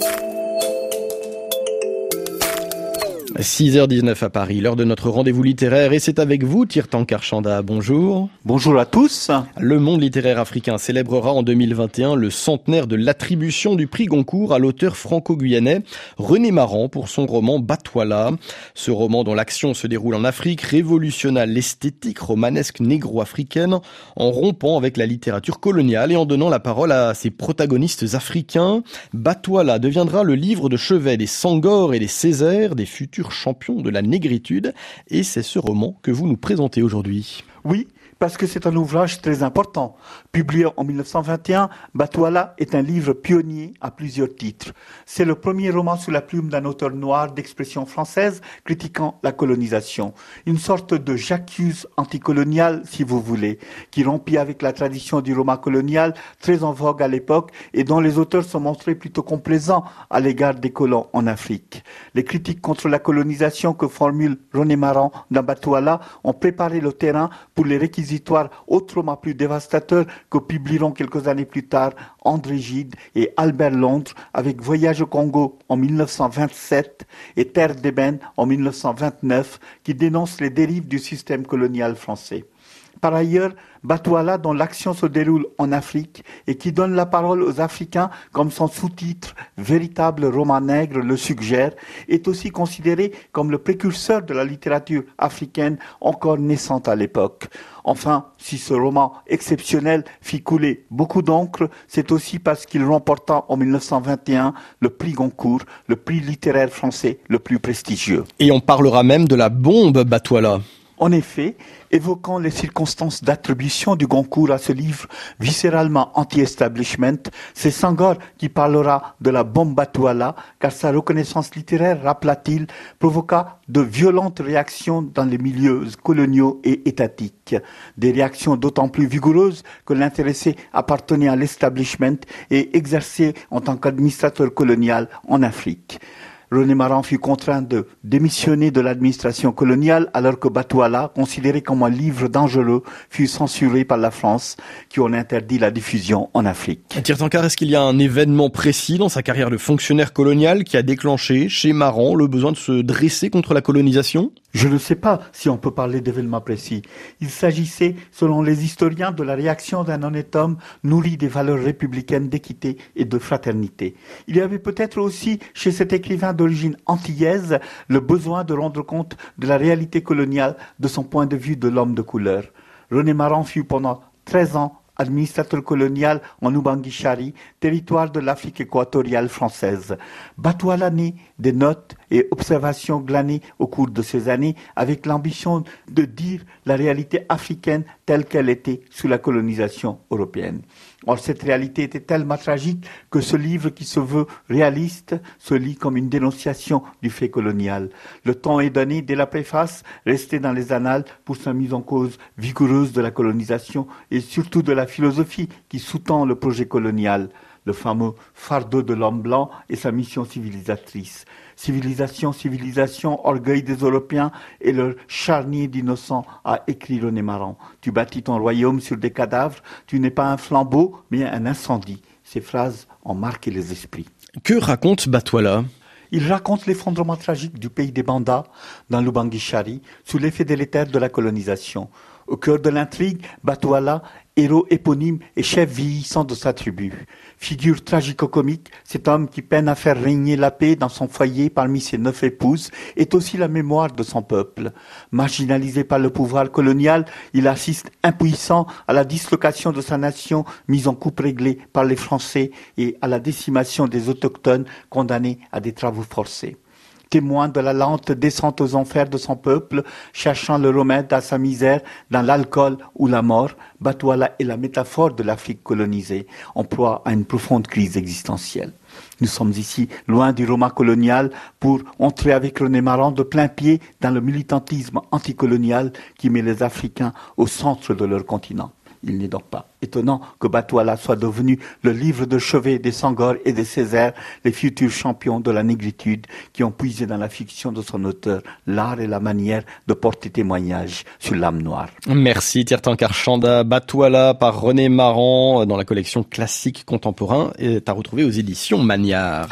Thank you. 6h19 à Paris, l'heure de notre rendez-vous littéraire et c'est avec vous, Tirtan Karchanda. Bonjour. Bonjour à tous. Le monde littéraire africain célébrera en 2021 le centenaire de l'attribution du prix Goncourt à l'auteur franco-guyanais René Maran pour son roman Batouala. Ce roman dont l'action se déroule en Afrique révolutionna l'esthétique romanesque négro-africaine en rompant avec la littérature coloniale et en donnant la parole à ses protagonistes africains. Batouala deviendra le livre de chevet des Sangor et des Césaires, des futurs champion de la négritude, et c'est ce roman que vous nous présentez aujourd'hui. Oui, parce que c'est un ouvrage très important. Publié en 1921, Batouala est un livre pionnier à plusieurs titres. C'est le premier roman sous la plume d'un auteur noir d'expression française critiquant la colonisation. Une sorte de j'accuse anticolonial, si vous voulez, qui rompit avec la tradition du roman colonial, très en vogue à l'époque, et dont les auteurs sont montrés plutôt complaisants à l'égard des colons en Afrique. Les critiques contre la colonisation que formule René Maran dans Batouala ont préparé le terrain pour les réquisitions autrement plus dévastateur que publieront quelques années plus tard André Gide et Albert Londres avec Voyage au Congo en 1927 et Terre d'ébène en 1929 qui dénoncent les dérives du système colonial français. Par ailleurs, Batouala, dont l'action se déroule en Afrique et qui donne la parole aux Africains comme son sous-titre Véritable roman nègre le suggère, est aussi considéré comme le précurseur de la littérature africaine encore naissante à l'époque. Enfin, si ce roman exceptionnel fit couler beaucoup d'encre, c'est aussi parce qu'il remporta en 1921 le prix Goncourt, le prix littéraire français le plus prestigieux. Et on parlera même de la bombe Batouala. En effet, évoquant les circonstances d'attribution du Goncourt à ce livre viscéralement anti-establishment, c'est Sangor qui parlera de la bombe Batouala, car sa reconnaissance littéraire, rappela-t-il, provoqua de violentes réactions dans les milieux coloniaux et étatiques. Des réactions d'autant plus vigoureuses que l'intéressé appartenait à l'establishment et exerçait en tant qu'administrateur colonial en Afrique. René Maran fut contraint de démissionner de l'administration coloniale alors que Batouala, considéré comme un livre dangereux, fut censuré par la France qui en interdit la diffusion en Afrique. Tirtankar, est-ce qu'il y a un événement précis dans sa carrière de fonctionnaire colonial qui a déclenché chez Maran le besoin de se dresser contre la colonisation? Je ne sais pas si on peut parler d'événements précis. Il s'agissait, selon les historiens, de la réaction d'un honnête homme nourri des valeurs républicaines d'équité et de fraternité. Il y avait peut-être aussi, chez cet écrivain d'origine antillaise, le besoin de rendre compte de la réalité coloniale de son point de vue de l'homme de couleur. René Maran fut pendant 13 ans administrateur colonial en Ubangi-Chari, territoire de l'Afrique équatoriale française. des notes et observations glanées au cours de ces années avec l'ambition de dire la réalité africaine telle qu'elle était sous la colonisation européenne. Or, cette réalité était tellement tragique que ce livre qui se veut réaliste se lit comme une dénonciation du fait colonial. Le temps est donné dès la préface, resté dans les annales pour sa mise en cause vigoureuse de la colonisation et surtout de la philosophie qui sous-tend le projet colonial le fameux fardeau de l'homme blanc et sa mission civilisatrice. Civilisation, civilisation, orgueil des Européens et leur charnier d'innocents, a écrit René Maran. Tu bâtis ton royaume sur des cadavres, tu n'es pas un flambeau, mais un incendie. Ces phrases ont marqué les esprits. Que raconte Batouala il raconte l'effondrement tragique du pays des Bandas dans l'Ubangi-Chari sous l'effet délétère de la colonisation. Au cœur de l'intrigue, Batouala héros éponyme et chef vieillissant de sa tribu. Figure tragico-comique, cet homme qui peine à faire régner la paix dans son foyer parmi ses neuf épouses est aussi la mémoire de son peuple. Marginalisé par le pouvoir colonial, il assiste impuissant à la dislocation de sa nation mise en coupe réglée par les Français et à la décimation des autochtones condamnés à des travaux forcés témoin de la lente descente aux enfers de son peuple, cherchant le remède à sa misère dans l'alcool ou la mort, Batouala est la métaphore de l'Afrique colonisée, en proie à une profonde crise existentielle. Nous sommes ici loin du roman colonial pour entrer avec René Maran de plein pied dans le militantisme anticolonial qui met les Africains au centre de leur continent. Il n'est donc pas étonnant que Batouala soit devenu le livre de chevet des Sangor et des Césaires, les futurs champions de la négritude qui ont puisé dans la fiction de son auteur l'art et la manière de porter témoignage sur l'âme noire. Merci Tirtankar Chanda. Batouala par René Maran dans la collection Classique Contemporain est à retrouver aux éditions Magnard.